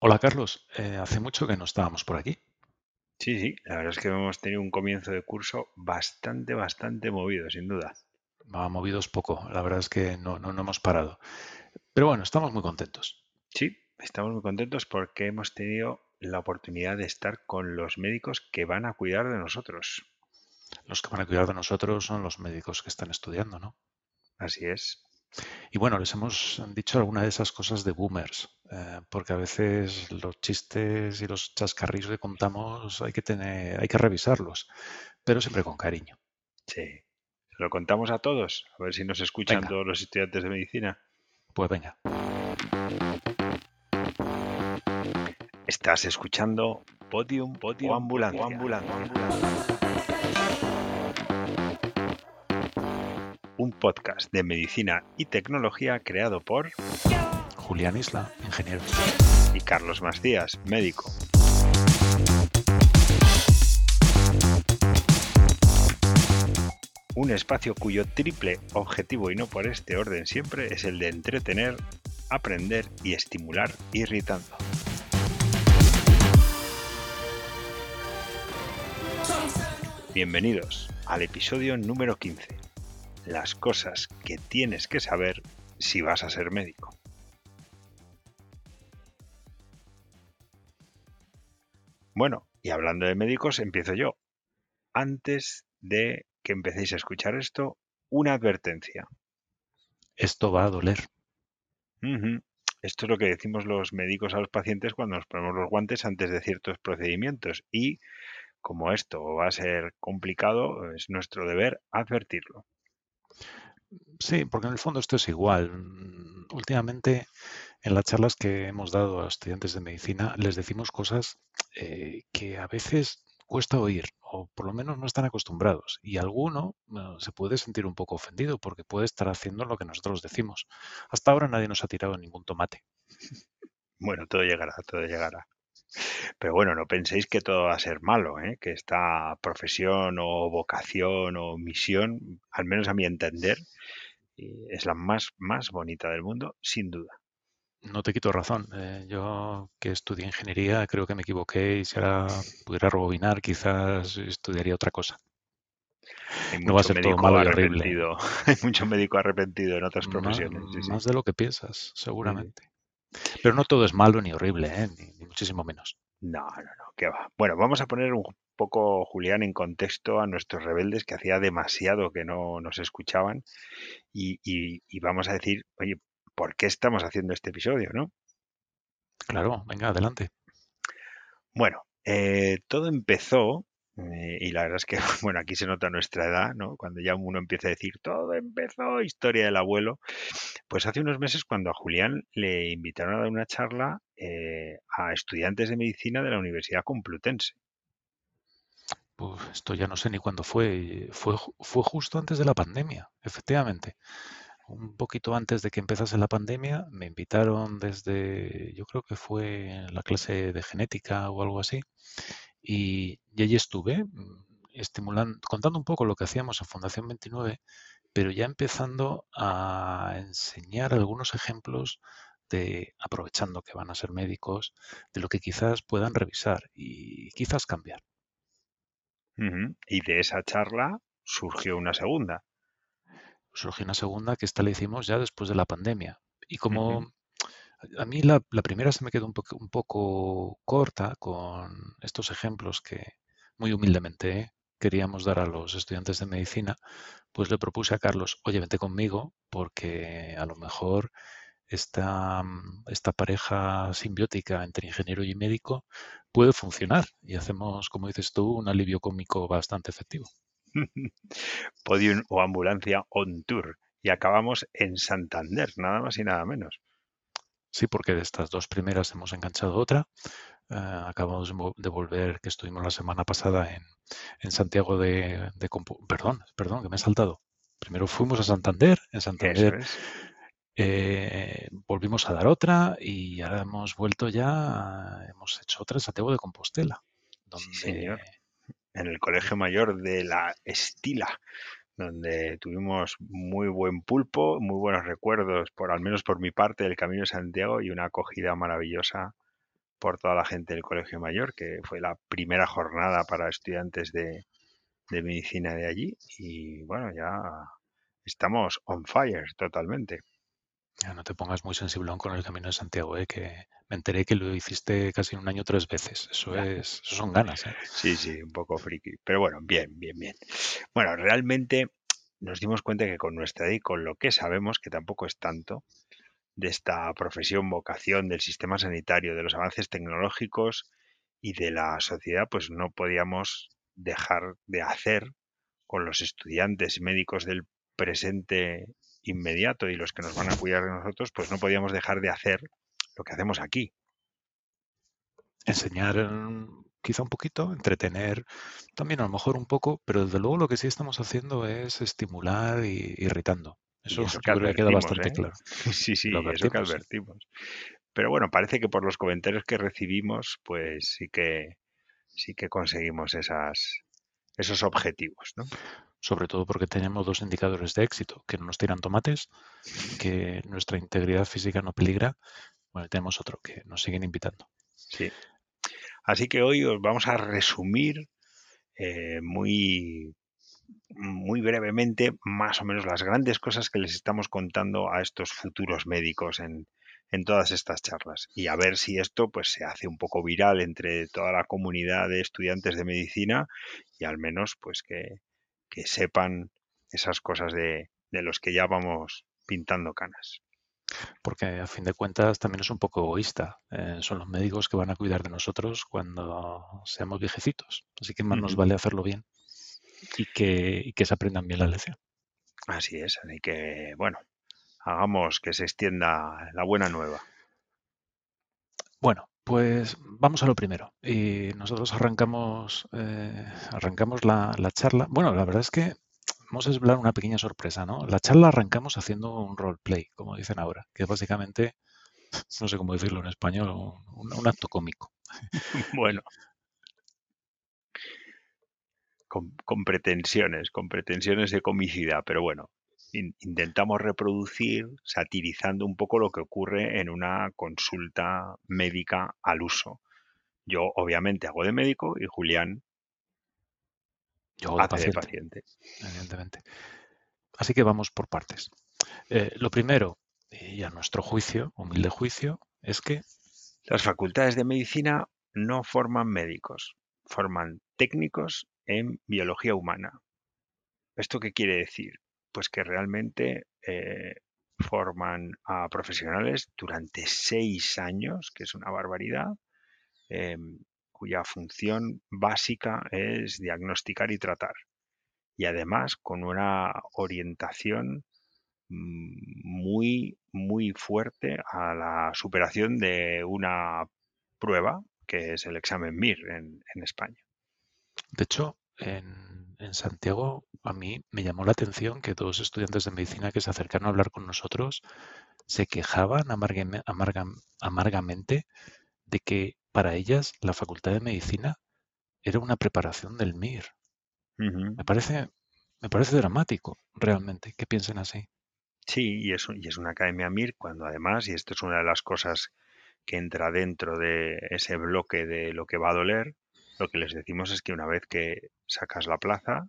Hola Carlos, Eh, hace mucho que no estábamos por aquí. Sí, sí, la verdad es que hemos tenido un comienzo de curso bastante, bastante movido, sin duda. Va movidos poco, la verdad es que no, no, no hemos parado. Pero bueno, estamos muy contentos. Sí, estamos muy contentos porque hemos tenido la oportunidad de estar con los médicos que van a cuidar de nosotros. Los que van a cuidar de nosotros son los médicos que están estudiando, ¿no? Así es. Y bueno, les hemos dicho alguna de esas cosas de boomers, eh, porque a veces los chistes y los chascarrillos que contamos hay que tener, hay que revisarlos, pero siempre con cariño. Sí. ¿Lo contamos a todos? A ver si nos escuchan Venga. todos los estudiantes de medicina. Pues venga, Estás escuchando Podium, Podium o Ambulancia. Un podcast de medicina y tecnología creado por Julián Isla, ingeniero. y Carlos Macías, médico. Un espacio cuyo triple objetivo, y no por este orden siempre, es el de entretener, aprender y estimular irritando. Bienvenidos al episodio número 15. Las cosas que tienes que saber si vas a ser médico. Bueno, y hablando de médicos, empiezo yo. Antes de que empecéis a escuchar esto, una advertencia. Esto va a doler. Esto es lo que decimos los médicos a los pacientes cuando nos ponemos los guantes antes de ciertos procedimientos y como esto va a ser complicado, es nuestro deber advertirlo. Sí, porque en el fondo esto es igual. Mm, Últimamente, en las charlas que hemos dado a estudiantes de medicina, les decimos cosas eh, que a veces cuesta oír, o por lo menos no están acostumbrados. Y alguno eh, se puede sentir un poco ofendido porque puede estar haciendo lo que nosotros decimos. Hasta ahora nadie nos ha tirado ningún tomate. Bueno, todo llegará, todo llegará. Pero bueno, no penséis que todo va a ser malo, ¿eh? que esta profesión o vocación o misión, al menos a mi entender, eh, es la más, más bonita del mundo, sin duda. No te quito razón. eh, yo que estudié ingeniería creo que me equivoqué y si ahora pudiera rebobinar quizás estudiaría otra cosa. Hay No va a ser todo malo y horrible. hay mucho médico arrepentido en otras profesiones. sí, sí. Más de lo que piensas, seguramente. Pero no todo es malo ni horrible, ¿eh? ni, ni muchísimo menos. No, no, no, qué va. Bueno, vamos a poner un poco, Julián, en contexto a nuestros rebeldes que hacía demasiado que no nos escuchaban y, y- y vamos a decir, oye, ¿por qué estamos haciendo este episodio, no? Claro, venga, adelante. Bueno, eh, todo empezó, eh, y la verdad es que, bueno, aquí se nota nuestra edad, ¿no? Cuando ya uno empieza a decir, todo empezó, historia del abuelo. Pues hace unos meses cuando a Julián le invitaron a dar una charla eh, a estudiantes de medicina de la Universidad Complutense. Pues esto ya no sé ni cuándo fue. y Fue, fue justo antes de la pandemia, efectivamente. Un poquito antes de que empezase la pandemia, me invitaron desde, yo creo que fue la clase de genética o algo así, y, y allí estuve, mm, estimulando, contando un poco lo que hacíamos en Fundación 29, pero ya empezando a enseñar algunos ejemplos de, aprovechando que van a ser médicos, de lo que quizás puedan revisar y quizás cambiar. Y de esa charla surgió una segunda. surgió una segunda que esta la hicimos ya después de la pandemia. Y como a mí la, primera se me quedó un poco, corta con estos ejemplos que muy humildemente queríamos dar a los estudiantes de medicina, pues le propuse a Carlos, oye, vente conmigo porque a lo mejor esta, mm, esta pareja simbiótica entre ingeniero y médico puede funcionar y hacemos, como dices tú, un alivio cómico bastante efectivo. Podium o ambulancia on tour. Y acabamos en Santander, nada más y nada menos. Sí, porque de estas dos primeras hemos enganchado otra. Eh, acabamos de vo- de volver, que estuvimos la semana pasada en, en Santiago de, de Compu- Perdón, perdón, que me he saltado. Primero fuimos a Santander, en Santander es. eh, volvimos a dar otra y ahora hemos vuelto ya, hemos hecho otra en Santiago de Compostela, Sí, señor. donde En el Colegio Mayor de la Estila, donde tuvimos muy buen pulpo, muy buenos recuerdos, por al menos por mi parte, del Camino de Santiago y una acogida maravillosa por toda la gente del Colegio Mayor, que fue la primera jornada para estudiantes de, de medicina de allí. Y bueno, ya estamos on fire totalmente. No te pongas muy sensiblón con el Camino de Santiago, ¿eh? que me enteré que lo hiciste casi un año tres veces. Eso, es, eso son ganas. ¿eh? Sí, sí, un poco friki. Pero bueno, bien, bien, bien. Bueno, realmente nos dimos cuenta que con nuestra edad y con lo que sabemos, que tampoco es tanto, de esta profesión, vocación, del sistema sanitario, de los avances tecnológicos y de la sociedad, pues no podíamos dejar de hacer con los estudiantes y médicos del presente inmediato y los que nos van a cuidar de nosotros, pues no podíamos dejar de hacer lo que hacemos aquí. Enseñar mm, quizá un poquito, entretener también a lo mejor un poco, pero desde luego lo que sí estamos haciendo es estimular y irritando. Eso, eso que queda bastante ¿eh? claro. Sí, sí, eso que advertimos. Pero bueno, parece que por los comentarios que recibimos, pues sí que sí que conseguimos esas, esos objetivos, ¿no? Sobre todo porque tenemos dos indicadores de éxito, que no nos tiran tomates, que nuestra integridad física no peligra. Bueno, tenemos otro, que nos siguen invitando. Sí. Así que hoy os vamos a resumir eh, muy, muy brevemente más o menos las grandes cosas que les estamos contando a estos futuros médicos en, en todas estas charlas y a ver si esto pues se hace un poco viral entre toda la comunidad de estudiantes de medicina y al menos pues que, que sepan esas cosas de, de los que ya vamos pintando canas. Porque a fin de cuentas también es un poco egoísta. Eh, son los médicos que van a cuidar de nosotros cuando seamos viejecitos. Así que más nos vale hacerlo bien y que, y que se aprendan bien la lección. Así es, así que bueno, hagamos que se extienda la buena nueva. Bueno, pues vamos a lo primero. Y nosotros arrancamos, eh, arrancamos la, la, charla. Bueno, la verdad es que vamos a hablar una pequeña sorpresa, ¿no? La charla arrancamos haciendo un roleplay, como dicen ahora, que es básicamente, no sé cómo decirlo en español, un, un acto cómico. bueno. Con, con, pretensiones, con pretensiones de comicidad, pero bueno, intentamos reproducir satirizando un poco lo que ocurre en una consulta médica al uso. Yo obviamente hago de médico y Julián Yo hace de paciente, Evidentemente. Así que vamos por partes. Eh, lo primero, y a nuestro juicio, humilde juicio, es que las facultades de medicina no forman médicos, forman técnicos en biología humana. ¿Esto qué quiere decir? Pues que realmente eh, forman a profesionales durante seis años, que es una barbaridad, eh, cuya función básica es diagnosticar y tratar. Y además con una orientación mm, muy, muy fuerte a la superación de una prueba, que es el examen MIR en, en España. De hecho, en, en Santiago a mí me llamó la atención que dos estudiantes de medicina que se acercaron a hablar con nosotros se quejaban amargamente de que para ellas la facultad de medicina era una preparación del MIR. Me parece, me parece dramático realmente que piensen así. Sí, y es, y es una academia MIR cuando además, y esto es una de las cosas que entra dentro de ese bloque de lo que va a doler, lo que les decimos es que una vez que sacas la plaza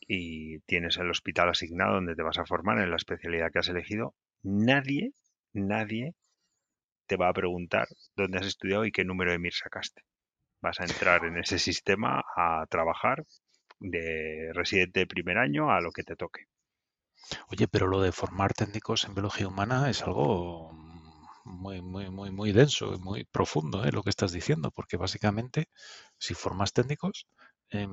y tienes el hospital asignado donde te vas a formar en la especialidad que has elegido, nadie, nadie te va a preguntar dónde has estudiado y qué número de MIR sacaste. Vas a entrar en ese sistema a trabajar de residente de primer año a lo que te toque. Oye, pero lo de formar técnicos en biología humana es algo muy, muy, muy, muy denso y muy profundo, ¿eh? lo que estás diciendo, porque básicamente, si formas técnicos, eh,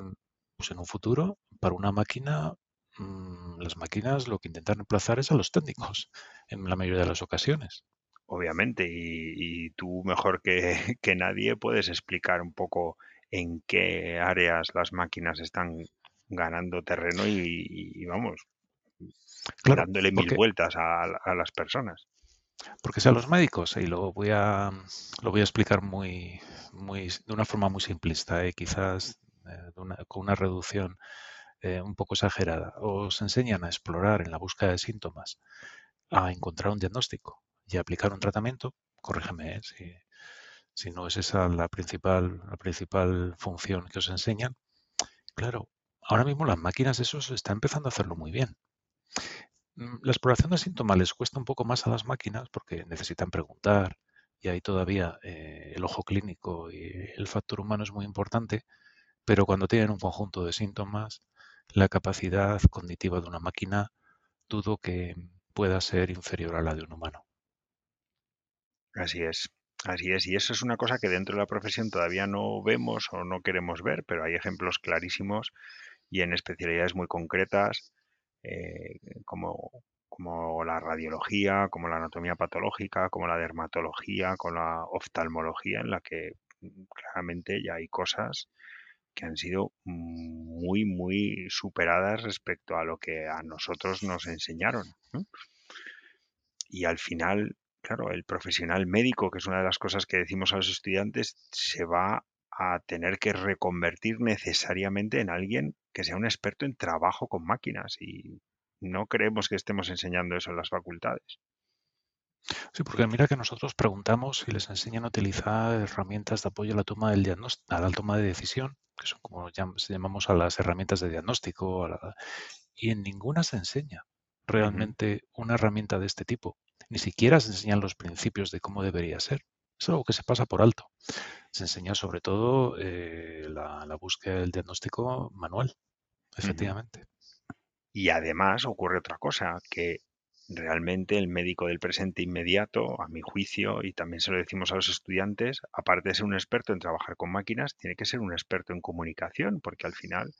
pues en un futuro, para una máquina, mmm, las máquinas lo que intentan reemplazar es a los técnicos, en la mayoría de las ocasiones. Obviamente, y, y tú mejor que, que nadie puedes explicar un poco en qué áreas las máquinas están ganando terreno y, y vamos, claro, dándole mil porque, vueltas a, a, las personas. Porque si a los médicos, y lo voy a, lo voy a explicar muy, muy, de una forma muy simplista, ¿eh? quizás eh, una, con una reducción eh, un poco exagerada, os enseñan a explorar en la búsqueda de síntomas, a encontrar un diagnóstico y a aplicar un tratamiento, corrígeme si, si no es esa la principal, la principal función que os enseñan, claro, ahora mismo las máquinas eso se está empezando a hacerlo muy bien. Mm, la exploración de síntomas les cuesta un poco más a las máquinas porque necesitan preguntar y ahí todavía eh, el ojo clínico y el factor humano es muy importante, pero cuando tienen un conjunto de síntomas, la capacidad cognitiva de una máquina dudo que pueda ser inferior a la de un humano. Así es, así es. Y eso es una cosa que dentro de la profesión todavía no vemos o no queremos ver, pero hay ejemplos clarísimos y en especialidades muy concretas, eh, como, como la radiología, como la anatomía patológica, como la dermatología, con la oftalmología, en la que mm, claramente ya hay cosas que han sido muy, muy superadas respecto a lo que a nosotros nos enseñaron. Y al final, claro, el profesional médico, que es una de las cosas que decimos a los estudiantes, se va a tener que reconvertir necesariamente en alguien que sea un experto en trabajo con máquinas y no creemos que estemos enseñando eso en las facultades. Sí, porque mira que nosotros preguntamos si les enseñan a utilizar herramientas de apoyo a la toma del diagnóstico, a la toma de decisión, que son como llamamos a las herramientas de diagnóstico, y en ninguna se enseña realmente una herramienta de este tipo. Ni siquiera se enseñan los principios de cómo debería ser. Es algo que se pasa por alto. Se enseña sobre todo eh, la, búsqueda del diagnóstico manual, efectivamente. Y además ocurre otra cosa, que realmente el médico del presente inmediato, a mi juicio, y también se lo decimos a los estudiantes, aparte de ser un experto en trabajar con máquinas, tiene que ser un experto en comunicación, porque al final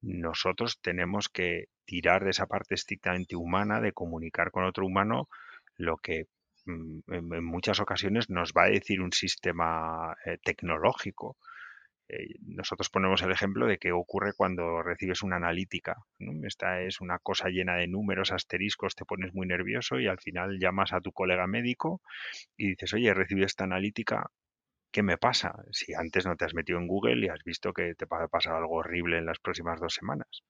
nosotros tenemos que tirar de esa parte estrictamente humana, de comunicar con otro humano, lo que en, muchas ocasiones nos va a decir un sistema eh, tecnológico. Eh, nosotros ponemos el ejemplo de qué ocurre cuando recibes una analítica. Esta es una cosa llena de números, asteriscos, te pones muy nervioso y al final llamas a tu colega médico y dices, oye, he recibido esta analítica, ¿qué me pasa? Si antes no te has metido en Google y has visto que te va a pasar algo horrible en las próximas dos semanas.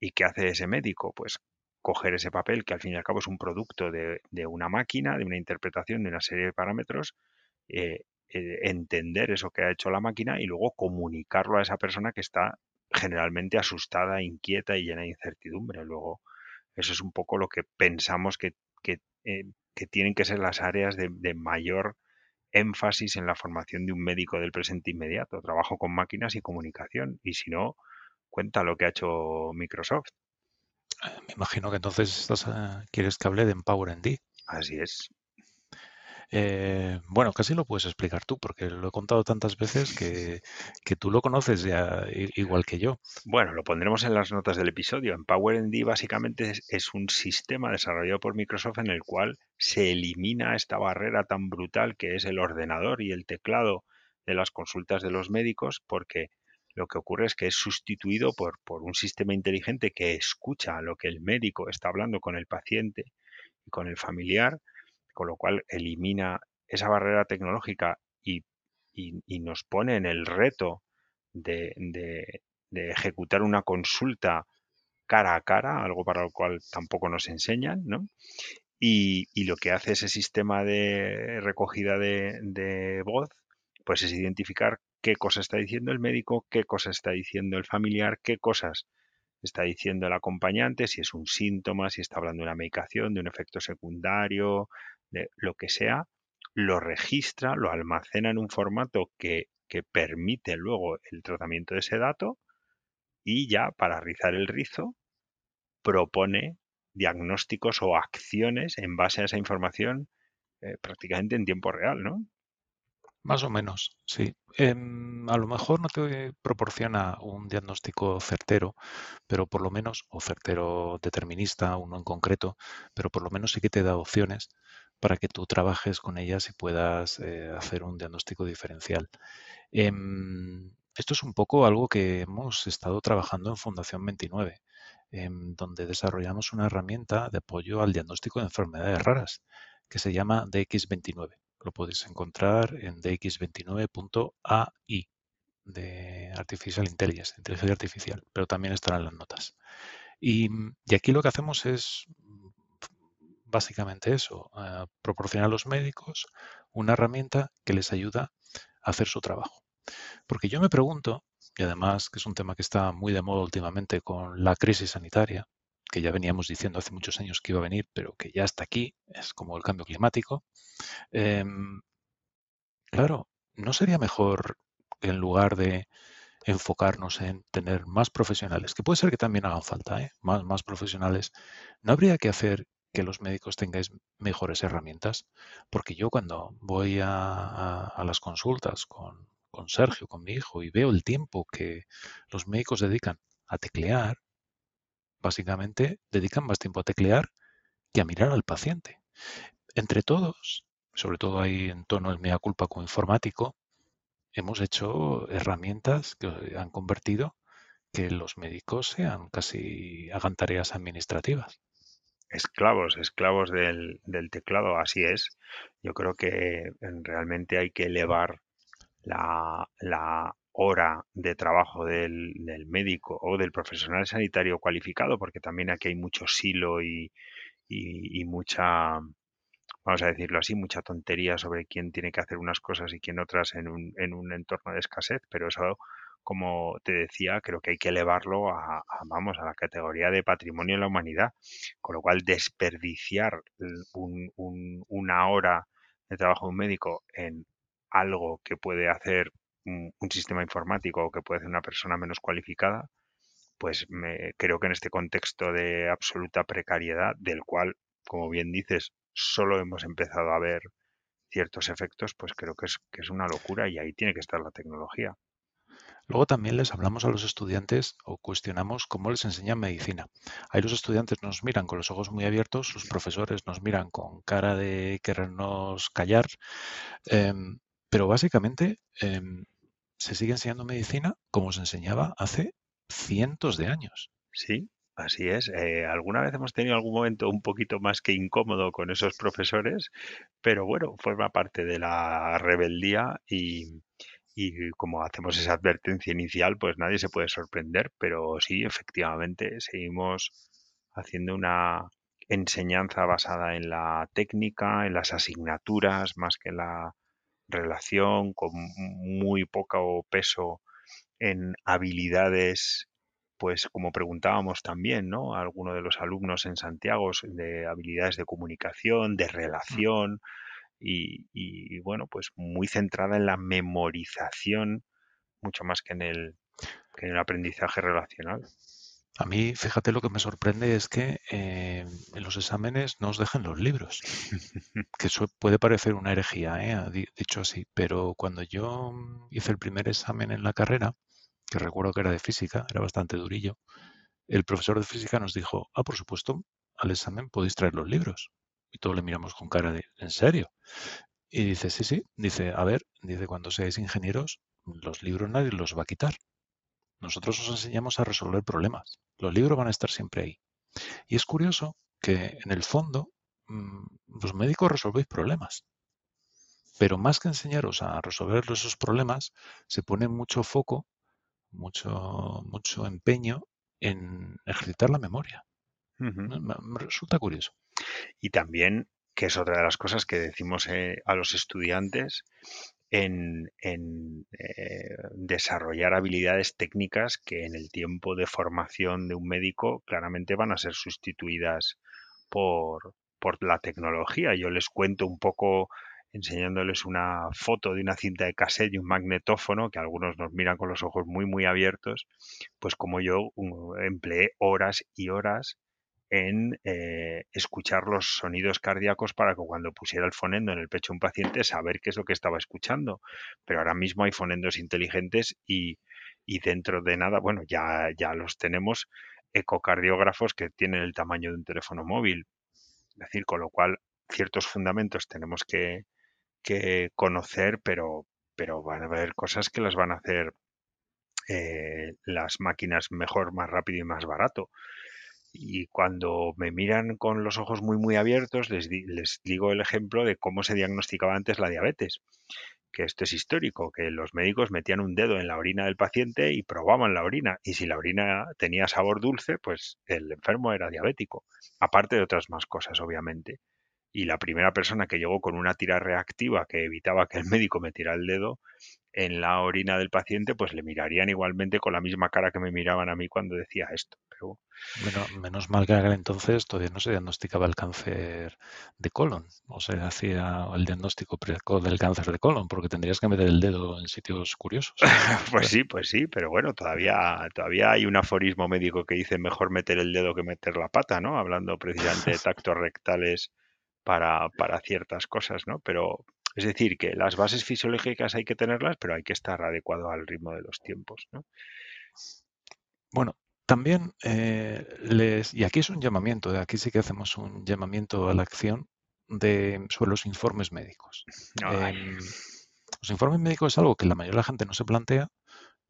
¿Y qué hace ese médico? Pues coger ese papel, que al fin y al cabo es un producto de, una máquina, de una interpretación de una serie de parámetros, eh, eh, entender eso que ha hecho la máquina y luego comunicarlo a esa persona que está generalmente asustada, inquieta y llena de incertidumbre. Luego, eso es un poco lo que pensamos que, eh, tienen que ser las áreas de, mayor énfasis en la formación de un médico del presente inmediato. Trabajo con máquinas y comunicación. Y si no, cuenta lo que ha hecho Microsoft. Me imagino que entonces estás, eh, quieres que hable de Empower ND. Así es. Eh, bueno, casi lo puedes explicar tú, porque lo he contado tantas veces que, tú lo conoces ya igual que yo. Bueno, lo pondremos en las notas del episodio. EmpowerND básicamente es, un sistema desarrollado por Microsoft en el cual se elimina esta barrera tan brutal que es el ordenador y el teclado de las consultas de los médicos, porque lo que ocurre es que es sustituido por, por un sistema inteligente que escucha lo que el médico está hablando con el paciente y con el familiar con lo cual elimina esa barrera tecnológica y, nos pone en el reto de, ejecutar una consulta cara a cara, algo para lo cual tampoco nos enseñan, ¿no? Y, lo que hace ese sistema de recogida de, de, voz, pues es identificar qué cosa está diciendo el médico, qué cosa está diciendo el familiar, qué cosas está diciendo el acompañante, si es un síntoma, si está hablando de una medicación, de un efecto secundario, de lo que sea, lo registra, lo almacena en un formato que, permite luego el tratamiento de ese dato y ya para rizar el rizo propone diagnósticos o acciones en base a esa información eh, prácticamente en tiempo real, ¿no? Más o menos, sí. Em, a lo mejor no te proporciona un diagnóstico certero, pero por lo menos, o certero determinista, uno en concreto, pero por lo menos sí que te da opciones para que tú trabajes con ellas y puedas eh, hacer un diagnóstico diferencial. Em, esto es un poco algo que hemos estado trabajando en Fundación 29, em, donde desarrollamos una herramienta de apoyo al diagnóstico de enfermedades raras que se llama DX29. Lo podéis encontrar en dx29.ai de Artificial Intelligence, inteligencia artificial, pero también estará en las notas. Y, aquí lo que hacemos es básicamente eso, proporcionar a los médicos una herramienta que les ayuda hacer su trabajo. Porque yo me pregunto, y además que es un tema que está muy de moda últimamente con la crisis sanitaria, que ya veníamos diciendo hace muchos años que iba a venir, pero que ya está aquí, es como el cambio climático. Em, claro, ¿no sería mejor en lugar de enfocarnos en tener más profesionales, que puede ser que también hagan falta, ¿eh? más, más profesionales, ¿no habría que hacer que los médicos tengáis mejores herramientas? Porque yo cuando voy a, las consultas con, con Sergio, con mi hijo, y veo el tiempo que los médicos dedican a teclear, básicamente dedican más tiempo a teclear que a mirar al paciente. Entre todos, sobre todo ahí en tono el mea culpa como informático, hemos hecho herramientas que han convertido que los médicos sean casi hagan tareas administrativas. Esclavos, esclavos del, teclado, así es. Yo creo que realmente hay que elevar la, hora de trabajo del, médico o del profesional sanitario cualificado, porque también aquí hay mucho silo y mucha vamos a decirlo así, mucha tontería sobre quién tiene que hacer unas cosas y quién otras en un, en un entorno de escasez, pero eso, como te decía, creo que hay que elevarlo a, vamos, a la categoría de patrimonio de la humanidad, con lo cual desperdiciar una hora de trabajo de un médico en algo que puede hacer un, sistema informático o que puede hacer una persona menos cualificada, pues me, creo que en este contexto de absoluta precariedad, del cual, como bien dices, solo hemos empezado a ver ciertos efectos, pues creo que es, que es una locura y ahí tiene que estar la tecnología. Luego también les hablamos a los estudiantes o cuestionamos cómo les enseñan medicina. Ahí los estudiantes nos miran con los ojos muy abiertos, los profesores nos miran con cara de querernos callar, em, pero básicamente em, se sigue enseñando medicina como se enseñaba hace cientos de años. Sí, Así es. Eh, alguna vez hemos tenido algún momento un poquito más que incómodo con esos profesores, pero bueno, forma parte de la rebeldía y, y como hacemos esa advertencia inicial, pues nadie se puede sorprender, pero sí, efectivamente, seguimos haciendo una enseñanza basada en la técnica, en las asignaturas, más que la relación, con muy poco peso en habilidades pues como preguntábamos también, ¿no? A alguno de los alumnos en Santiago de habilidades de comunicación, de relación y, bueno, pues muy centrada en la memorización, mucho más que en el, que en el aprendizaje relacional. A mí, fíjate, lo que me sorprende es que eh, en los exámenes no os dejen los libros, que eso puede parecer una herejía, ¿eh? dicho así, pero cuando yo hice el primer examen en la carrera, que recuerdo que era de física, era bastante durillo, el profesor de física nos dijo, ah, por supuesto, al examen podéis traer los libros. Y todos le miramos con cara de, ¿en serio? Y dice, sí, sí, dice, a ver, dice, cuando seáis ingenieros, los libros nadie los va a quitar. Nosotros os enseñamos a resolver problemas. Los libros van a estar siempre ahí. Y es curioso que en el fondo mm, los médicos resolvéis problemas. Pero más que enseñaros a resolver esos problemas, se pone mucho foco mucho, mucho empeño en ejercitar la memoria. me, resulta curioso. Y también, que es otra de las cosas que decimos eh, a los estudiantes, en, eh, desarrollar habilidades técnicas que en el tiempo de formación de un médico claramente van a ser sustituidas por, por la tecnología. Yo les cuento un poco enseñándoles una foto de una cinta de cassette y un magnetófono, que algunos nos miran con los ojos muy, muy abiertos, pues como yo empleé horas y horas en eh, escuchar los sonidos cardíacos para que cuando pusiera el fonendo en el pecho de un paciente saber qué es lo que estaba escuchando. Pero ahora mismo hay fonendos inteligentes y, y dentro de nada, bueno, ya, ya los tenemos ecocardiógrafos que tienen el tamaño de un teléfono móvil. Es decir, con lo cual ciertos fundamentos tenemos que, que conocer, pero, pero van a haber cosas que las van a hacer eh, las máquinas mejor, más rápido y más barato. Y cuando me miran con los ojos muy, muy abiertos, les, les digo el ejemplo de cómo se diagnosticaba antes la diabetes que esto es histórico, que los médicos metían un dedo en la orina del paciente y probaban la orina, y si la orina tenía sabor dulce, pues el enfermo era diabético, aparte de otras más cosas, obviamente. y la primera persona que llegó con una tira reactiva que evitaba que el médico me tirara el dedo en la orina del paciente, pues le mirarían igualmente con la misma cara que me miraban a mí cuando decía esto. Pero... menos mal que entonces todavía no se diagnosticaba el cáncer de colon, o se hacía el diagnóstico precoz del cáncer de colon, porque tendrías que meter el dedo en sitios curiosos. pues sí, pues sí, pero bueno, todavía, todavía hay un aforismo médico que dice mejor meter el dedo que meter la pata, ¿no? Hablando precisamente de tactos rectales para, para ciertas cosas, ¿no? Pero, es decir, que las bases fisiológicas hay que tenerlas, pero hay que estar adecuado al ritmo de los tiempos. ¿no? Bueno, también eh, les, y aquí es un llamamiento, aquí sí que hacemos un llamamiento a la acción de, sobre los informes médicos. Em, los informes médicos es algo que la mayoría de la gente no se plantea,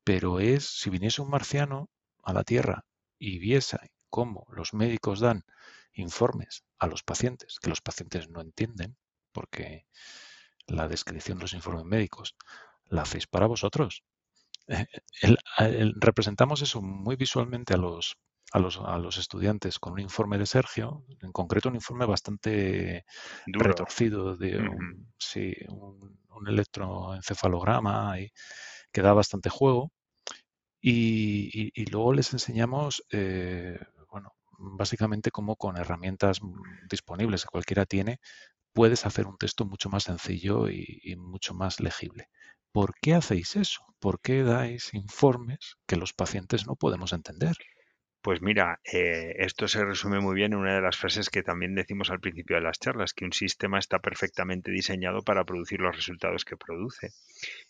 pero es, si viniese un marciano a la Tierra y viese cómo los médicos dan informes a los pacientes, que los pacientes no entienden, porque la descripción de los informes médicos, la hacéis para vosotros. representamos eso muy visualmente a los, a los, a, los, estudiantes con un informe de Sergio, en concreto un informe bastante retorcido de un, un, electroencefalograma y, que da bastante juego. Y, luego les enseñamos, eh, bueno, básicamente cómo con herramientas disponibles que cualquiera tiene, puedes hacer un texto mucho más sencillo y, mucho más legible. ¿Por qué hacéis eso? ¿Por qué dais informes que los pacientes no podemos entender? Pues mira, eh, esto se resume muy bien en una de las frases que también decimos al principio de las charlas, que un sistema está perfectamente diseñado para producir los resultados que produce.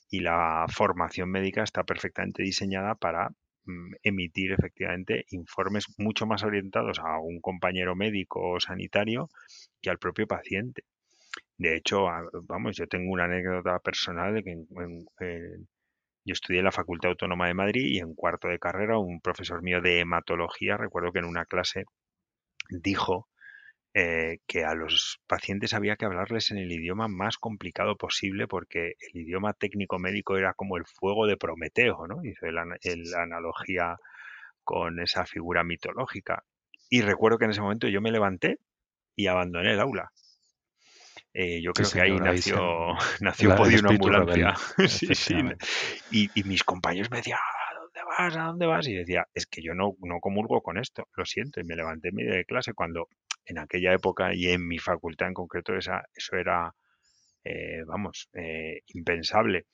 Y la formación médica está perfectamente diseñada para mm, emitir efectivamente informes mucho más orientados a un compañero médico o sanitario que al propio paciente. De hecho, vamos, yo tengo una anécdota personal de que yo estudié en la Facultad Autónoma de Madrid y en cuarto de carrera un profesor mío de hematología, recuerdo que en una clase dijo eh, que a los pacientes había que hablarles en el idioma más complicado posible porque el idioma técnico médico era como el fuego de Prometeo, ¿no? Hizo la analogía con esa figura mitológica. Y recuerdo que en ese momento yo me levanté y abandoné el aula. Eh, yo creo que ahí nació, nació Podio ambulancia. sí, sí. Y, y, mis compañeros me decían, ¿a dónde vas? ¿A dónde vas? Y decía, es que yo no, no comulgo con esto, lo siento. Y me levanté en medio de clase cuando en aquella época y en mi facultad en concreto esa, eso era, eh, vamos, eh, impensable.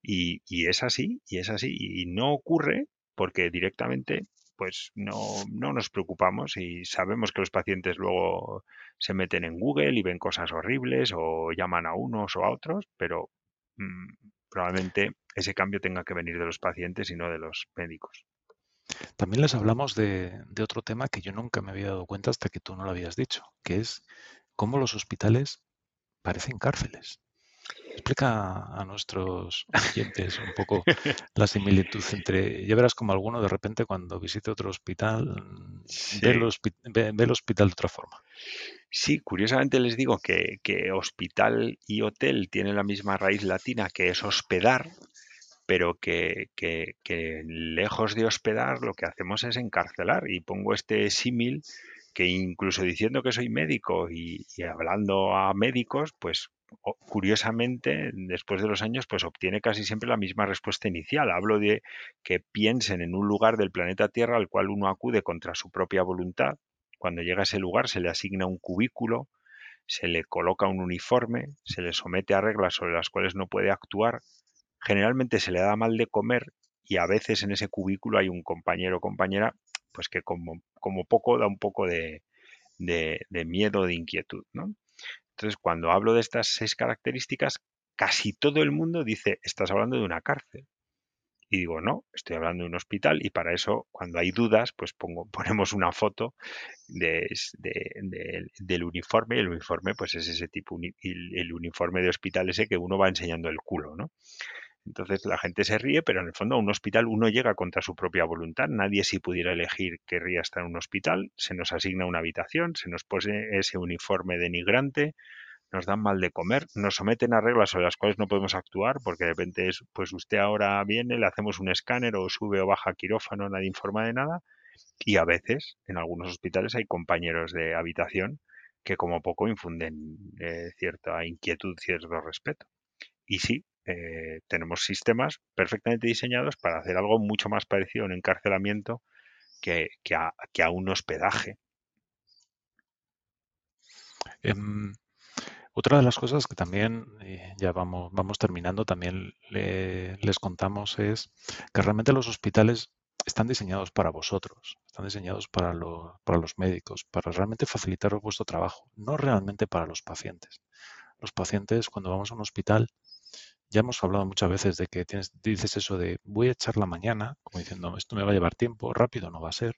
Y, y es así, y es así. Y no ocurre porque directamente pues no, no nos preocupamos y sabemos que los pacientes luego se meten en Google y ven cosas horribles o llaman a unos o a otros, pero mm, probablemente ese cambio tenga que venir de los pacientes y no de los médicos. También les hablamos de, de, otro tema que yo nunca me había dado cuenta hasta que tú no lo habías dicho, que es cómo los hospitales parecen cárceles. Explica a nuestros oyentes un poco la similitud entre, ya verás como alguno de repente cuando visite otro hospital ve, el hospital de otra forma. Sí, curiosamente les digo que, hospital y hotel tienen la misma raíz latina que es hospedar, pero que, lejos de hospedar lo que hacemos es encarcelar. Y pongo este símil que incluso diciendo que soy médico y, y, hablando a médicos, pues curiosamente, después de los años, pues obtiene casi siempre la misma respuesta inicial. Hablo de que piensen en un lugar del planeta Tierra al cual uno acude contra su propia voluntad. Cuando llega a ese lugar se le asigna un cubículo, se le coloca un uniforme, se le somete a reglas sobre las cuales no puede actuar. Generalmente se le da mal de comer y a veces en ese cubículo hay un compañero o compañera pues que como, como poco da un poco de, de, de miedo, de inquietud. ¿no? Entonces, cuando hablo de estas seis características, casi todo el mundo dice, estás hablando de una cárcel. Y digo, no, estoy hablando de un hospital y para eso, cuando hay dudas, pues pongo, ponemos una foto de, del uniforme el uniforme pues es ese tipo, el uniforme de hospital ese que uno va enseñando el culo, ¿no? Entonces la gente se ríe, pero en el fondo a un hospital uno llega contra su propia voluntad. Nadie si pudiera elegir querría estar en un hospital. Se nos asigna una habitación, se nos pone ese uniforme denigrante, nos dan mal de comer, nos someten a reglas sobre las cuales no podemos actuar porque de repente es, pues usted ahora viene, le hacemos un escáner o sube o baja quirófano, nadie informa de nada. Y a veces en algunos hospitales hay compañeros de habitación que como poco infunden eh, cierta inquietud, cierto respeto. Y sí, eh, tenemos sistemas perfectamente diseñados para hacer algo mucho más parecido a un encarcelamiento que, a, un hospedaje. Em, otra de las cosas que también, eh, ya vamos, terminando, también les contamos es que realmente los hospitales están diseñados para vosotros, están diseñados para, para los médicos, para realmente facilitaros vuestro trabajo, no realmente para los pacientes. Los pacientes, cuando vamos a un hospital, ya hemos hablado muchas veces de que tienes, dices eso de voy a echar la mañana, como diciendo esto me va a llevar tiempo, rápido no va a ser.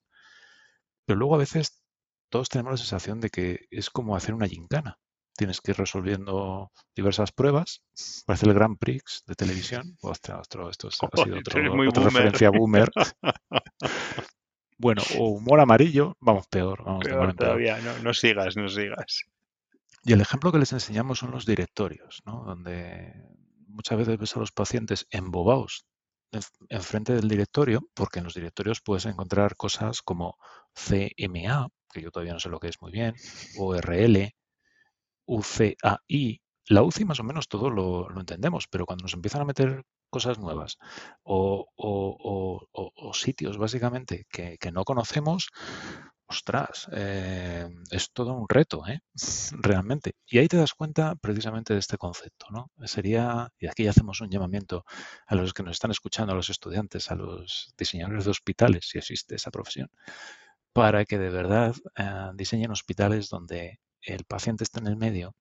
Pero luego a veces todos tenemos la sensación de que es como hacer una gincana. Tienes que ir resolviendo diversas pruebas. Parece el Grand Prix de televisión. Ostras, esto ha sido otra referencia boomer. bueno, o humor amarillo, vamos peor. Vamos todavía, No, no sigas, no sigas. Y el ejemplo que les enseñamos son los directorios, ¿no? donde muchas veces ves a los pacientes embobados enfrente del directorio, porque en los directorios puedes encontrar cosas como CMA, que yo todavía no sé lo que es muy bien, ORL, UCAI. La UCI más o menos todo lo, entendemos, pero cuando nos empiezan a meter cosas nuevas o, sitios básicamente que, no conocemos, ostras, eh, es todo un reto, ¿eh? realmente. Y ahí te das cuenta precisamente de este concepto, ¿no? Sería, y aquí hacemos un llamamiento a los que nos están escuchando, a los estudiantes, a los diseñadores de hospitales, si existe esa profesión, para que de verdad eh, diseñen hospitales donde el paciente esté en el medio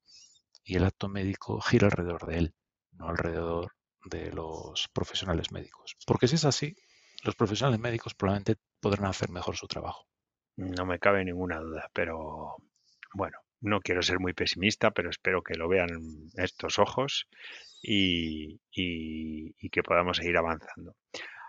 y el acto médico gira alrededor de él, no alrededor de los profesionales médicos. Porque si es así, los profesionales médicos probablemente podrán hacer mejor su trabajo. No me cabe ninguna duda, pero bueno, no quiero ser muy pesimista, pero espero que lo vean estos ojos y, y que podamos seguir avanzando.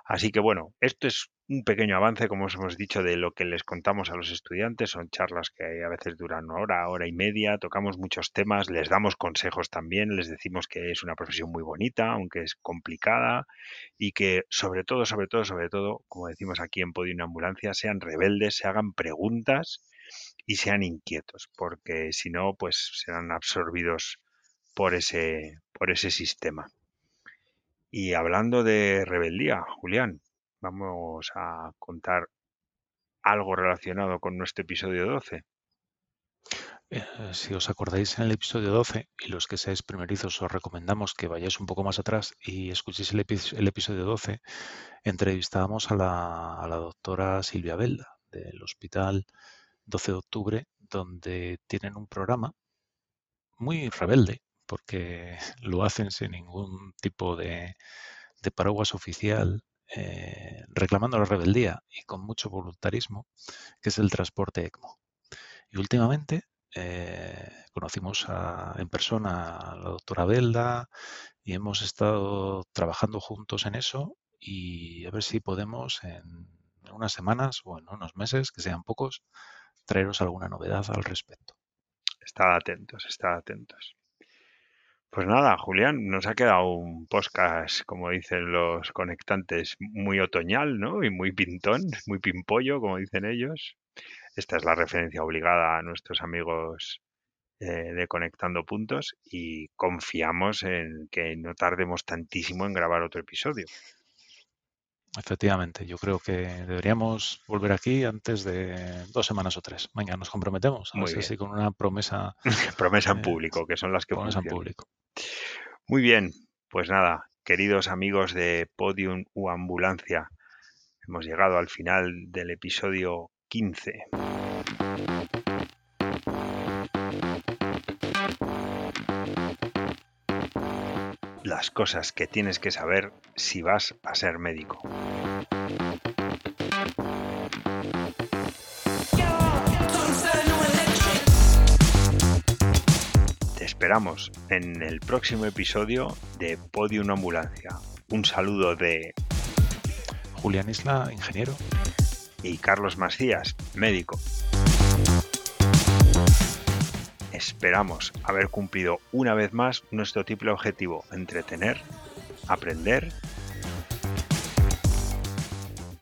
Así que bueno, esto es un pequeño avance, como os hemos dicho, de lo que les contamos a los estudiantes. Son charlas que a veces duran una hora, hora y media, tocamos muchos temas, les damos consejos también, les decimos que es una profesión muy bonita, aunque es complicada, y que sobre todo, sobre todo, sobre todo, como decimos aquí en Podio Ambulancia, sean rebeldes, se hagan preguntas y sean inquietos, porque si no, pues serán absorbidos por ese, por ese sistema. Y hablando de rebeldía, Julián, vamos a contar algo relacionado con nuestro episodio 12. Eh, si os acordáis en el episodio 12, y los que seáis primerizos os recomendamos que vayáis un poco más atrás y escuchéis el, episodio 12, entrevistábamos a la, doctora Silvia Belda del Hospital 12 de Octubre, donde tienen un programa muy rebelde, porque lo hacen sin ningún tipo de, paraguas oficial, eh, reclamando la rebeldía y con mucho voluntarismo, que es el transporte ECMO. Y últimamente eh, conocimos en persona a la doctora Belda y hemos estado trabajando juntos en eso y a ver si podemos en unas semanas o en unos meses, que sean pocos, traeros alguna novedad al respecto. Estad atentos, estad atentos. Pues nada, Julián, nos ha quedado un podcast, como dicen los conectantes, muy otoñal, ¿no? Y muy pintón, muy pimpollo, como dicen ellos. Esta es la referencia obligada a nuestros amigos eh, de Conectando Puntos y confiamos en que no tardemos tantísimo en grabar otro episodio. Efectivamente, yo creo que deberíamos volver aquí antes de dos semanas o tres. Venga, nos comprometemos. Muy así con una promesa. promesa en eh, público, que son las que promesa en público. Muy bien, pues nada, queridos amigos de Podium u Ambulancia, hemos llegado al final del episodio 15. Las cosas que tienes que saber si vas a ser médico. esperamos en el próximo episodio de Podium Ambulancia. Un saludo de Julián Isla, ingeniero. Y Carlos Macías, médico. Esperamos haber cumplido una vez más nuestro triple objetivo, entretener, aprender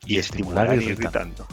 y, estimular, irritando.